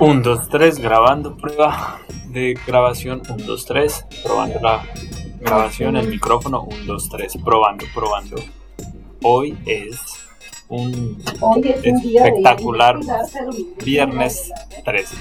1, 2, 3, grabando prueba de grabación. 1, 2, 3, probando la grabación, el micrófono. 1, 2, 3, probando, probando. Hoy es un, Hoy es un espectacular día viernes 13.